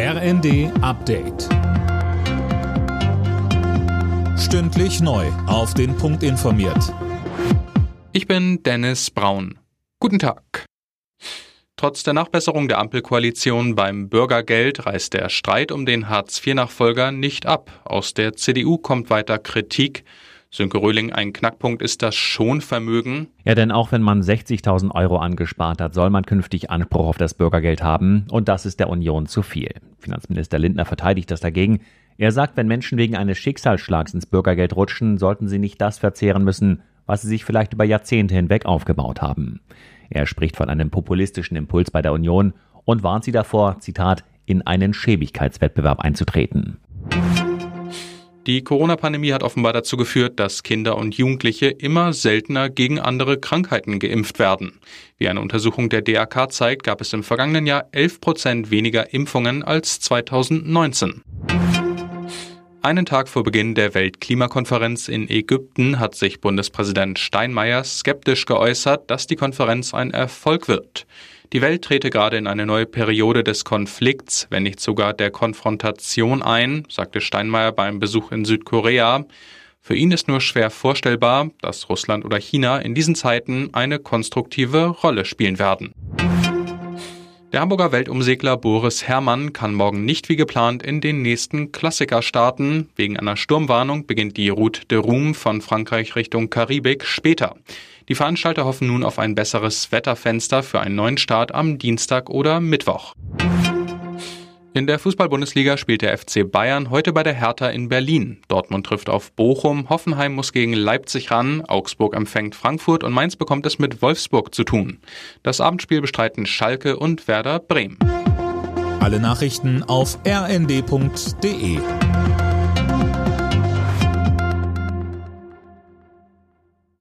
RND Update. Stündlich neu. Auf den Punkt informiert. Ich bin Dennis Braun. Guten Tag. Trotz der Nachbesserung der Ampelkoalition beim Bürgergeld reißt der Streit um den Hartz-IV-Nachfolger nicht ab. Aus der CDU kommt weiter Kritik. Sönke Röhling, ein Knackpunkt ist das Schonvermögen. Ja, denn auch wenn man 60.000 Euro angespart hat, soll man künftig Anspruch auf das Bürgergeld haben. Und das ist der Union zu viel. Finanzminister Lindner verteidigt das dagegen. Er sagt, wenn Menschen wegen eines Schicksalsschlags ins Bürgergeld rutschen, sollten sie nicht das verzehren müssen, was sie sich vielleicht über Jahrzehnte hinweg aufgebaut haben. Er spricht von einem populistischen Impuls bei der Union und warnt sie davor, Zitat, in einen Schäbigkeitswettbewerb einzutreten. Die Corona-Pandemie hat offenbar dazu geführt, dass Kinder und Jugendliche immer seltener gegen andere Krankheiten geimpft werden. Wie eine Untersuchung der DAK zeigt, gab es im vergangenen Jahr 11 Prozent weniger Impfungen als 2019. Einen Tag vor Beginn der Weltklimakonferenz in Ägypten hat sich Bundespräsident Steinmeier skeptisch geäußert, dass die Konferenz ein Erfolg wird. Die Welt trete gerade in eine neue Periode des Konflikts, wenn nicht sogar der Konfrontation ein, sagte Steinmeier beim Besuch in Südkorea. Für ihn ist nur schwer vorstellbar, dass Russland oder China in diesen Zeiten eine konstruktive Rolle spielen werden. Der Hamburger Weltumsegler Boris Herrmann kann morgen nicht wie geplant in den nächsten Klassiker starten. Wegen einer Sturmwarnung beginnt die Route de Roum von Frankreich Richtung Karibik später. Die Veranstalter hoffen nun auf ein besseres Wetterfenster für einen neuen Start am Dienstag oder Mittwoch. In der Fußball-Bundesliga spielt der FC Bayern heute bei der Hertha in Berlin. Dortmund trifft auf Bochum, Hoffenheim muss gegen Leipzig ran, Augsburg empfängt Frankfurt und Mainz bekommt es mit Wolfsburg zu tun. Das Abendspiel bestreiten Schalke und Werder Bremen. Alle Nachrichten auf rnd.de